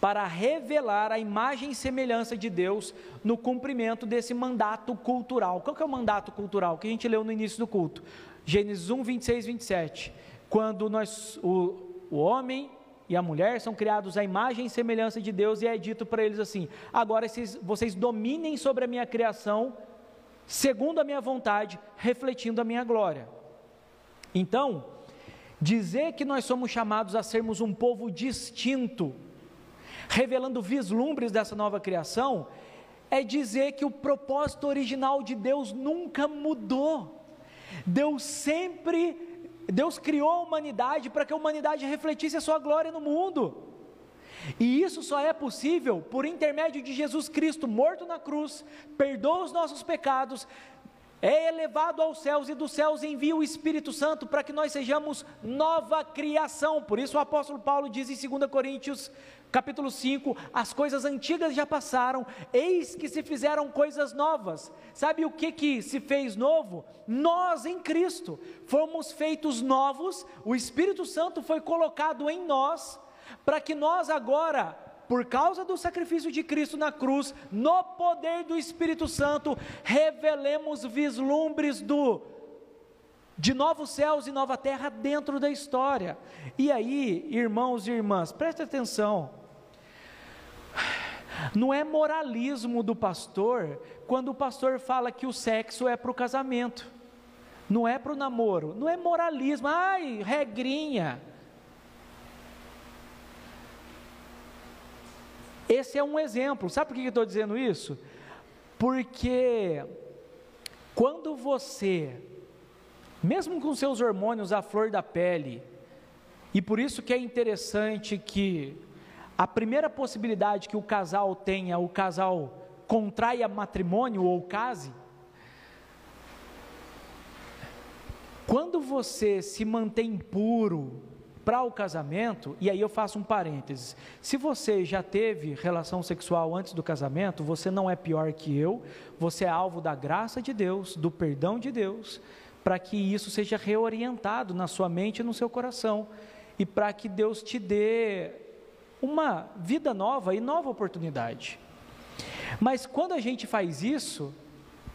para revelar a imagem e semelhança de Deus no cumprimento desse mandato cultural. Qual que é o mandato cultural que a gente leu no início do culto? Gênesis 1, 26, 27. Quando nós, o, o homem e a mulher são criados à imagem e semelhança de Deus, e é dito para eles assim: agora vocês, vocês dominem sobre a minha criação, segundo a minha vontade, refletindo a minha glória. Então, dizer que nós somos chamados a sermos um povo distinto, revelando vislumbres dessa nova criação, é dizer que o propósito original de Deus nunca mudou. Deus sempre Deus criou a humanidade para que a humanidade refletisse a sua glória no mundo. E isso só é possível por intermédio de Jesus Cristo, morto na cruz, perdoa os nossos pecados, é elevado aos céus e dos céus envia o Espírito Santo para que nós sejamos nova criação. Por isso o apóstolo Paulo diz em 2 Coríntios capítulo 5, as coisas antigas já passaram, eis que se fizeram coisas novas. Sabe o que que se fez novo? Nós em Cristo fomos feitos novos, o Espírito Santo foi colocado em nós, para que nós agora, por causa do sacrifício de Cristo na cruz, no poder do Espírito Santo, revelemos vislumbres do de novos céus e nova terra dentro da história. E aí, irmãos e irmãs, preste atenção. Não é moralismo do pastor quando o pastor fala que o sexo é para o casamento, não é para o namoro, não é moralismo, ai, regrinha. Esse é um exemplo, sabe por que eu estou dizendo isso? Porque quando você mesmo com seus hormônios à flor da pele. E por isso que é interessante que a primeira possibilidade que o casal tenha, o casal contraia matrimônio ou case, quando você se mantém puro para o casamento, e aí eu faço um parênteses: se você já teve relação sexual antes do casamento, você não é pior que eu, você é alvo da graça de Deus, do perdão de Deus para que isso seja reorientado na sua mente e no seu coração, e para que Deus te dê uma vida nova e nova oportunidade. Mas quando a gente faz isso,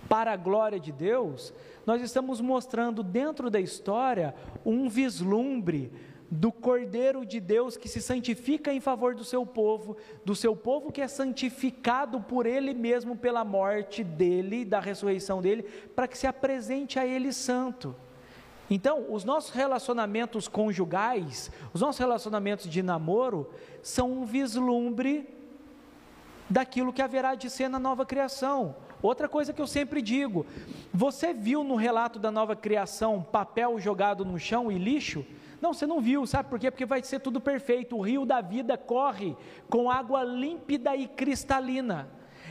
para a glória de Deus, nós estamos mostrando dentro da história um vislumbre do Cordeiro de Deus que se santifica em favor do seu povo, do seu povo que é santificado por Ele mesmo pela morte dele, da ressurreição dele, para que se apresente a Ele santo. Então, os nossos relacionamentos conjugais, os nossos relacionamentos de namoro, são um vislumbre daquilo que haverá de ser na nova criação. Outra coisa que eu sempre digo: você viu no relato da nova criação papel jogado no chão e lixo? Não, você não viu, sabe por quê? Porque vai ser tudo perfeito. O rio da vida corre com água límpida e cristalina.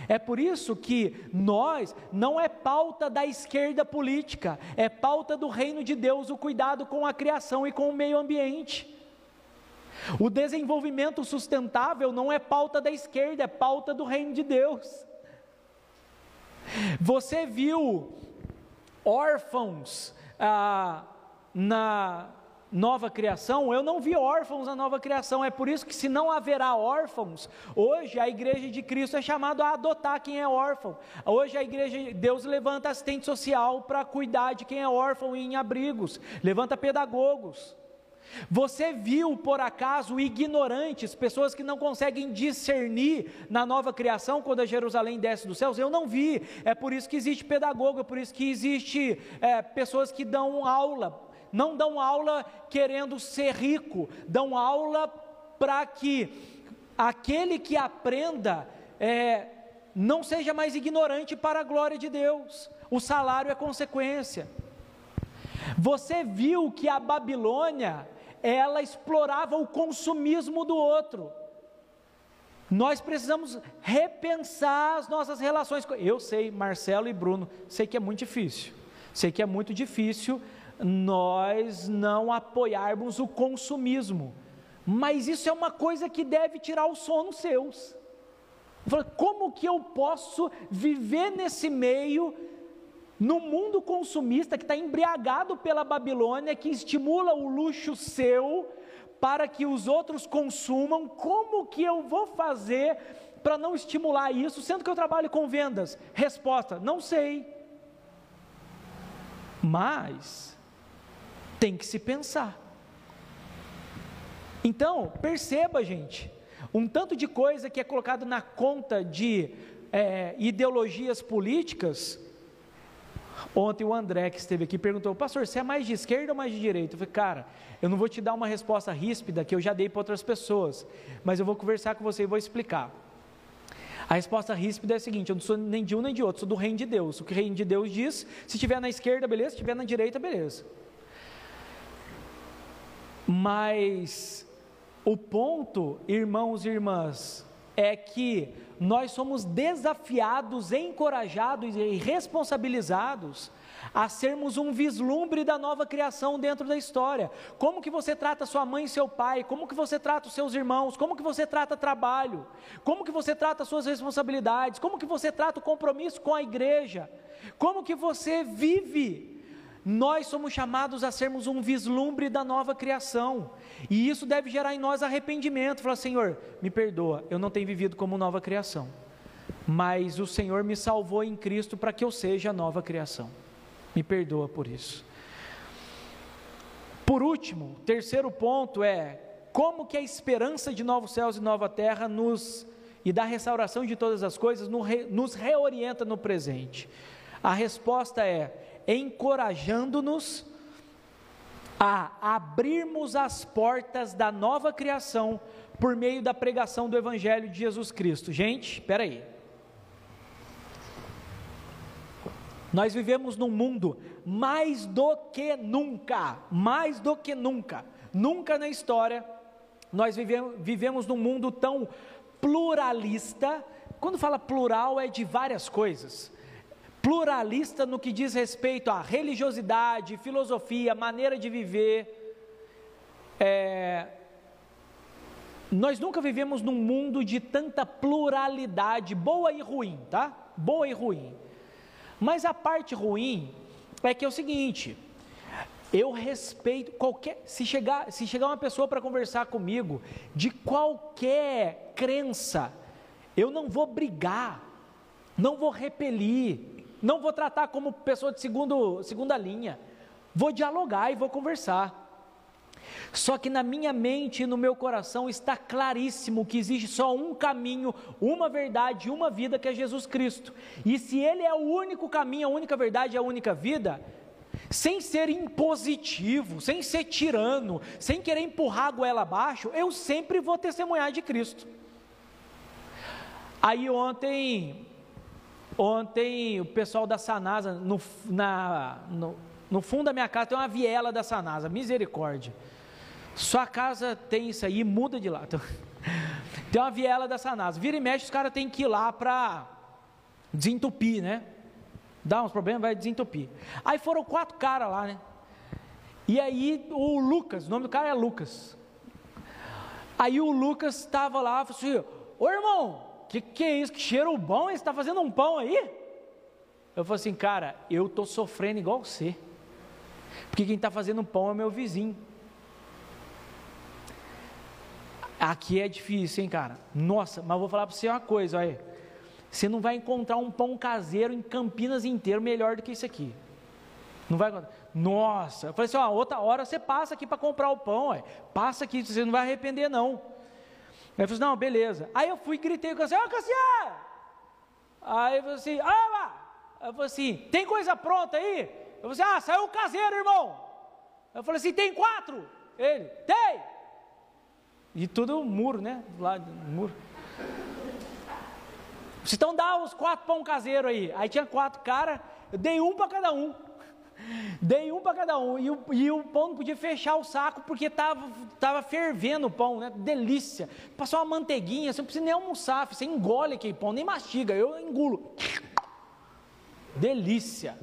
É por isso que nós não é pauta da esquerda política, é pauta do reino de Deus o cuidado com a criação e com o meio ambiente. O desenvolvimento sustentável não é pauta da esquerda, é pauta do reino de Deus. Você viu órfãos ah, na nova criação, eu não vi órfãos na nova criação, é por isso que se não haverá órfãos, hoje a igreja de Cristo é chamada a adotar quem é órfão. Hoje a igreja, Deus levanta assistente social para cuidar de quem é órfão em abrigos, levanta pedagogos. Você viu por acaso ignorantes, pessoas que não conseguem discernir na nova criação quando a Jerusalém desce dos céus? Eu não vi. É por isso que existe pedagogo, é por isso que existe é, pessoas que dão aula não dão aula querendo ser rico, dão aula para que aquele que aprenda é, não seja mais ignorante para a glória de Deus. O salário é consequência. Você viu que a Babilônia, ela explorava o consumismo do outro. Nós precisamos repensar as nossas relações. Eu sei, Marcelo e Bruno, sei que é muito difícil. Sei que é muito difícil nós não apoiarmos o consumismo. Mas isso é uma coisa que deve tirar o sono seus. Como que eu posso viver nesse meio no mundo consumista que está embriagado pela Babilônia, que estimula o luxo seu para que os outros consumam, como que eu vou fazer para não estimular isso, sendo que eu trabalho com vendas? Resposta: não sei. Mas tem que se pensar. Então, perceba, gente, um tanto de coisa que é colocado na conta de é, ideologias políticas Ontem o André, que esteve aqui, perguntou: Pastor, você é mais de esquerda ou mais de direita? Eu falei: Cara, eu não vou te dar uma resposta ríspida que eu já dei para outras pessoas, mas eu vou conversar com você e vou explicar. A resposta ríspida é a seguinte: eu não sou nem de um nem de outro, sou do reino de Deus. O que o reino de Deus diz: se estiver na esquerda, beleza, se estiver na direita, beleza. Mas o ponto, irmãos e irmãs, é que nós somos desafiados, encorajados e responsabilizados a sermos um vislumbre da nova criação dentro da história. Como que você trata sua mãe e seu pai? Como que você trata os seus irmãos? Como que você trata trabalho? Como que você trata suas responsabilidades? Como que você trata o compromisso com a igreja? Como que você vive nós somos chamados a sermos um vislumbre da nova criação, e isso deve gerar em nós arrependimento. Falar, Senhor, me perdoa, eu não tenho vivido como nova criação, mas o Senhor me salvou em Cristo para que eu seja nova criação. Me perdoa por isso. Por último, terceiro ponto é como que a esperança de novos céus e nova terra nos e da restauração de todas as coisas nos reorienta no presente. A resposta é encorajando-nos a abrirmos as portas da nova criação por meio da pregação do Evangelho de Jesus Cristo. Gente, espera aí. Nós vivemos num mundo mais do que nunca, mais do que nunca, nunca na história, nós vivemos, vivemos num mundo tão pluralista. Quando fala plural, é de várias coisas pluralista no que diz respeito à religiosidade, filosofia, maneira de viver. É, nós nunca vivemos num mundo de tanta pluralidade, boa e ruim, tá? Boa e ruim. Mas a parte ruim é que é o seguinte: eu respeito qualquer. Se chegar, se chegar uma pessoa para conversar comigo de qualquer crença, eu não vou brigar, não vou repelir, não vou tratar como pessoa de segundo, segunda linha. Vou dialogar e vou conversar. Só que na minha mente e no meu coração está claríssimo que existe só um caminho, uma verdade, uma vida que é Jesus Cristo. E se Ele é o único caminho, a única verdade, a única vida, sem ser impositivo, sem ser tirano, sem querer empurrar a goela abaixo, eu sempre vou testemunhar de Cristo. Aí ontem Ontem o pessoal da Sanasa, no, na, no, no fundo da minha casa tem uma viela da Sanasa, misericórdia. Sua casa tem isso aí, muda de lá. [laughs] Tem uma viela da Sanasa. Vira e mexe, os caras têm que ir lá para desentupir, né? Dá uns problemas, vai desentupir. Aí foram quatro caras lá, né? E aí o Lucas, o nome do cara é Lucas. Aí o Lucas estava lá, falou assim: Ô irmão, que que é isso? Que cheiro bom, você está fazendo um pão aí? Eu falei assim, cara, eu estou sofrendo igual você. Porque quem está fazendo pão é meu vizinho. Aqui é difícil, hein, cara? Nossa, mas vou falar para você uma coisa, olha. Você não vai encontrar um pão caseiro em Campinas inteiro melhor do que isso aqui. Não vai encontrar. Nossa, eu falei assim, ó, outra hora você passa aqui para comprar o pão, olha. Passa aqui, você não vai arrepender não. Aí eu falei assim, não, beleza. Aí eu fui e gritei com você, ô Cassiano! Aí eu falei assim, ah, eu falei assim, tem coisa pronta aí? Eu falei assim, ah, saiu o caseiro, irmão. Eu falei assim, tem quatro? Ele, tem! E tudo muro, né? Do muro. Então dá os quatro pão caseiro aí. Aí tinha quatro caras, eu dei um para cada um. Dei um para cada um. E o, e o pão não podia fechar o saco porque estava tava fervendo o pão, né? Delícia. Passou uma manteiguinha, você não precisa nem almoçar, você engole aquele pão, nem mastiga, eu engulo. Delícia.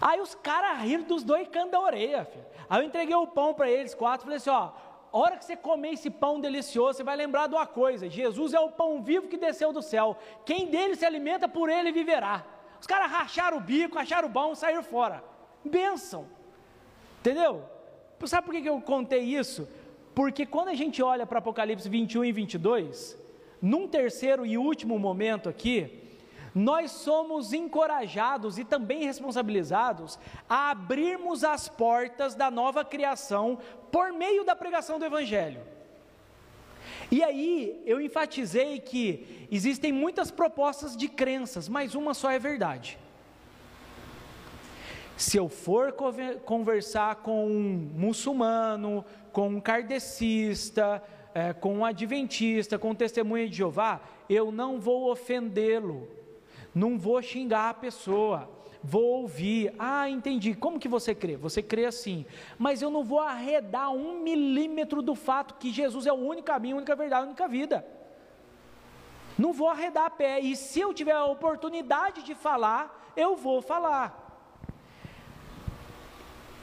Aí os caras riram dos dois cantos da orelha, filho. Aí eu entreguei o pão para eles quatro, falei assim, ó, a hora que você comer esse pão delicioso, você vai lembrar de uma coisa: Jesus é o pão vivo que desceu do céu. Quem dele se alimenta, por ele viverá. Os caras racharam o bico, acharam bom saíram fora. Benção. Entendeu? Sabe por que eu contei isso? Porque quando a gente olha para Apocalipse 21 e 22, num terceiro e último momento aqui, nós somos encorajados e também responsabilizados a abrirmos as portas da nova criação por meio da pregação do Evangelho. E aí eu enfatizei que existem muitas propostas de crenças, mas uma só é verdade. Se eu for conversar com um muçulmano, com um kardecista, é, com um adventista, com um testemunha de Jeová, eu não vou ofendê-lo, não vou xingar a pessoa, vou ouvir. Ah, entendi. Como que você crê? Você crê assim. Mas eu não vou arredar um milímetro do fato que Jesus é o único caminho, a única verdade, a única vida. Não vou arredar a pé. E se eu tiver a oportunidade de falar, eu vou falar.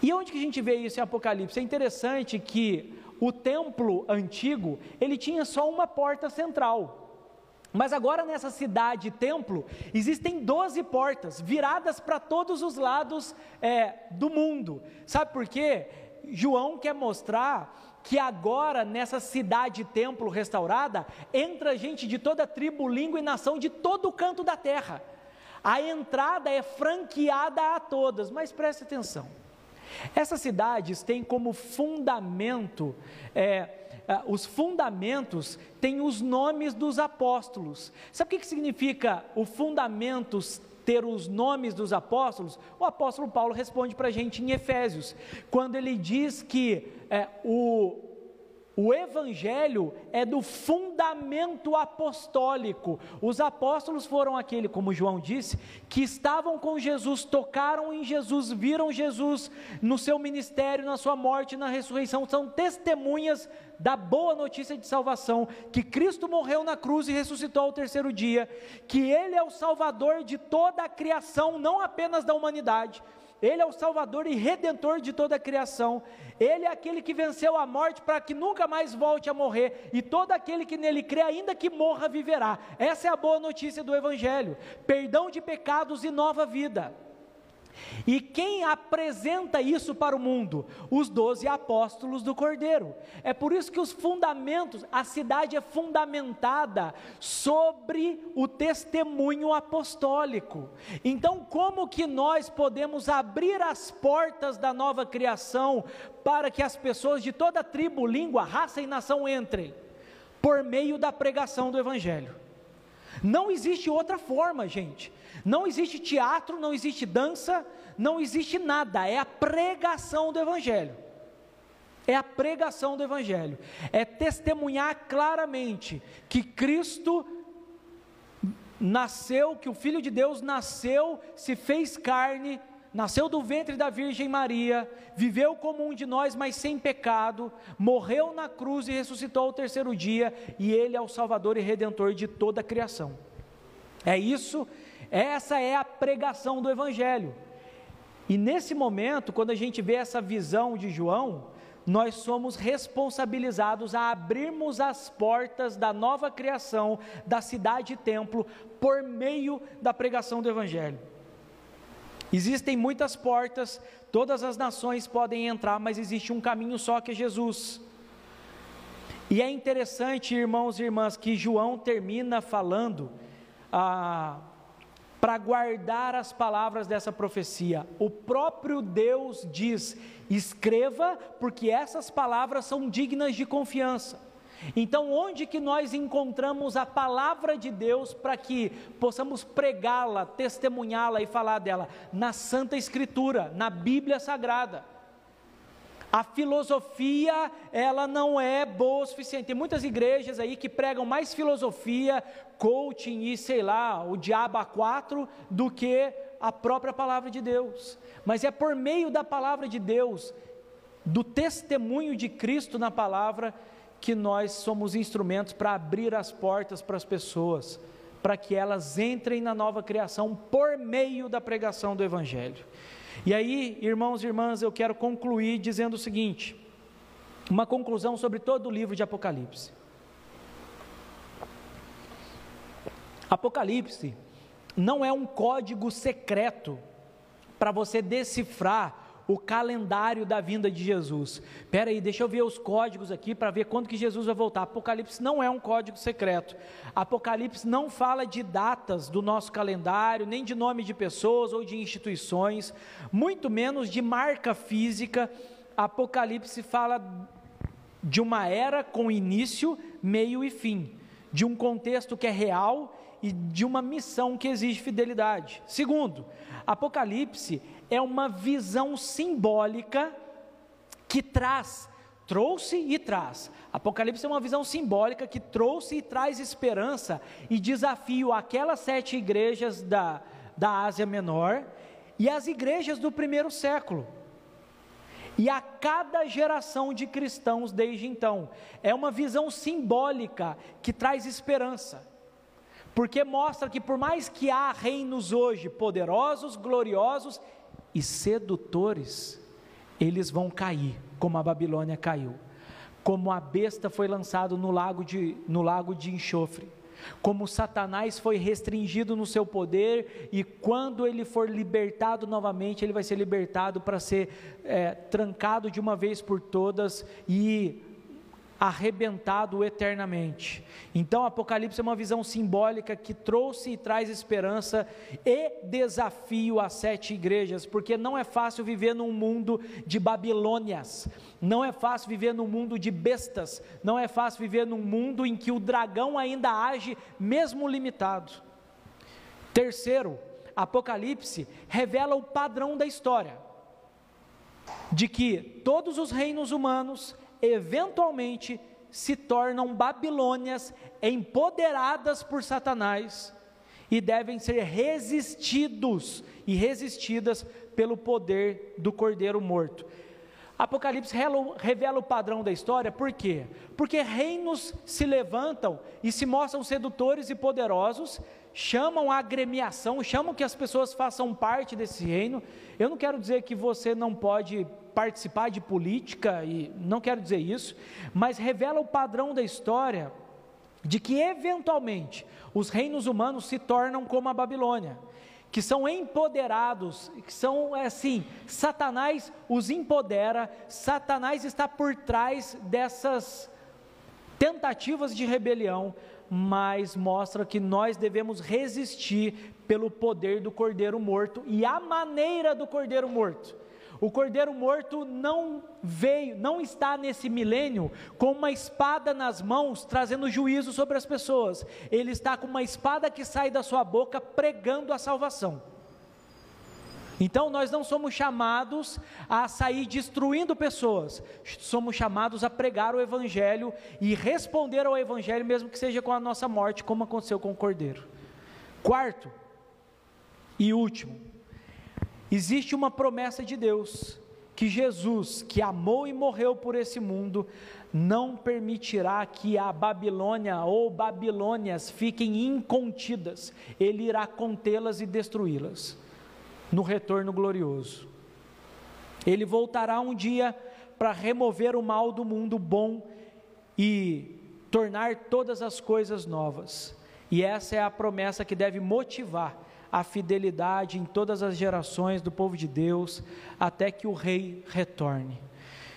E onde que a gente vê isso em Apocalipse? É interessante que o templo antigo, ele tinha só uma porta central. Mas agora nessa cidade templo, existem 12 portas viradas para todos os lados é, do mundo. Sabe por quê? João quer mostrar que agora nessa cidade templo restaurada, entra gente de toda tribo, língua e nação de todo o canto da terra. A entrada é franqueada a todas, mas preste atenção. Essas cidades têm como fundamento, é, é, os fundamentos têm os nomes dos apóstolos. Sabe o que significa o fundamentos ter os nomes dos apóstolos? O apóstolo Paulo responde para a gente em Efésios, quando ele diz que é, o o evangelho é do fundamento apostólico. Os apóstolos foram aquele, como João disse, que estavam com Jesus, tocaram em Jesus, viram Jesus no seu ministério, na sua morte, na ressurreição, são testemunhas da boa notícia de salvação, que Cristo morreu na cruz e ressuscitou ao terceiro dia, que ele é o salvador de toda a criação, não apenas da humanidade ele é o Salvador e Redentor de toda a criação. Ele é aquele que venceu a morte para que nunca mais volte a morrer. E todo aquele que nele crê, ainda que morra, viverá. Essa é a boa notícia do Evangelho: perdão de pecados e nova vida. E quem apresenta isso para o mundo? Os doze apóstolos do Cordeiro. É por isso que os fundamentos, a cidade é fundamentada sobre o testemunho apostólico. Então, como que nós podemos abrir as portas da nova criação para que as pessoas de toda tribo, língua, raça e nação entrem? Por meio da pregação do Evangelho. Não existe outra forma, gente. Não existe teatro, não existe dança, não existe nada. É a pregação do Evangelho. É a pregação do Evangelho. É testemunhar claramente que Cristo nasceu, que o Filho de Deus nasceu, se fez carne, nasceu do ventre da Virgem Maria, viveu como um de nós, mas sem pecado, morreu na cruz e ressuscitou ao terceiro dia, e Ele é o Salvador e Redentor de toda a criação. É isso, essa é a pregação do Evangelho. E nesse momento, quando a gente vê essa visão de João, nós somos responsabilizados a abrirmos as portas da nova criação da cidade e templo por meio da pregação do Evangelho. Existem muitas portas, todas as nações podem entrar, mas existe um caminho só que é Jesus. E é interessante, irmãos e irmãs, que João termina falando ah, para guardar as palavras dessa profecia. O próprio Deus diz: escreva, porque essas palavras são dignas de confiança. Então, onde que nós encontramos a palavra de Deus para que possamos pregá-la, testemunhá-la e falar dela? Na Santa Escritura, na Bíblia Sagrada. A filosofia, ela não é boa o suficiente. Tem muitas igrejas aí que pregam mais filosofia, coaching e sei lá, o diabo a quatro, do que a própria palavra de Deus. Mas é por meio da palavra de Deus, do testemunho de Cristo na palavra, que nós somos instrumentos para abrir as portas para as pessoas, para que elas entrem na nova criação por meio da pregação do Evangelho. E aí, irmãos e irmãs, eu quero concluir dizendo o seguinte: uma conclusão sobre todo o livro de Apocalipse. Apocalipse não é um código secreto para você decifrar o calendário da vinda de Jesus. Espera aí, deixa eu ver os códigos aqui para ver quando que Jesus vai voltar. Apocalipse não é um código secreto. Apocalipse não fala de datas do nosso calendário, nem de nome de pessoas ou de instituições, muito menos de marca física. Apocalipse fala de uma era com início, meio e fim, de um contexto que é real e de uma missão que exige fidelidade. Segundo, Apocalipse é uma visão simbólica que traz, trouxe e traz. Apocalipse é uma visão simbólica que trouxe e traz esperança e desafio àquelas sete igrejas da, da Ásia Menor e as igrejas do primeiro século. E a cada geração de cristãos desde então. É uma visão simbólica que traz esperança porque mostra que por mais que há reinos hoje poderosos, gloriosos, e sedutores, eles vão cair, como a Babilônia caiu, como a besta foi lançado no lago de, no lago de enxofre, como Satanás foi restringido no seu poder, e quando ele for libertado novamente, ele vai ser libertado para ser é, trancado de uma vez por todas e arrebentado eternamente. Então, Apocalipse é uma visão simbólica que trouxe e traz esperança e desafio às sete igrejas, porque não é fácil viver num mundo de Babilônias, não é fácil viver num mundo de bestas, não é fácil viver num mundo em que o dragão ainda age, mesmo limitado. Terceiro, Apocalipse revela o padrão da história, de que todos os reinos humanos eventualmente se tornam Babilônias empoderadas por Satanás e devem ser resistidos e resistidas pelo poder do Cordeiro morto. Apocalipse revela o padrão da história, por quê? Porque reinos se levantam e se mostram sedutores e poderosos, chamam a agremiação, chamam que as pessoas façam parte desse reino. Eu não quero dizer que você não pode participar de política, e não quero dizer isso, mas revela o padrão da história de que eventualmente os reinos humanos se tornam como a Babilônia, que são empoderados, que são assim, Satanás os empodera, Satanás está por trás dessas tentativas de rebelião, mas mostra que nós devemos resistir pelo poder do Cordeiro morto e a maneira do Cordeiro morto. O cordeiro morto não veio, não está nesse milênio com uma espada nas mãos trazendo juízo sobre as pessoas. Ele está com uma espada que sai da sua boca pregando a salvação. Então nós não somos chamados a sair destruindo pessoas, somos chamados a pregar o Evangelho e responder ao Evangelho, mesmo que seja com a nossa morte, como aconteceu com o Cordeiro. Quarto e último, Existe uma promessa de Deus que Jesus, que amou e morreu por esse mundo, não permitirá que a Babilônia ou Babilônias fiquem incontidas, ele irá contê-las e destruí-las no retorno glorioso. Ele voltará um dia para remover o mal do mundo bom e tornar todas as coisas novas. E essa é a promessa que deve motivar a fidelidade em todas as gerações do povo de Deus, até que o Rei retorne.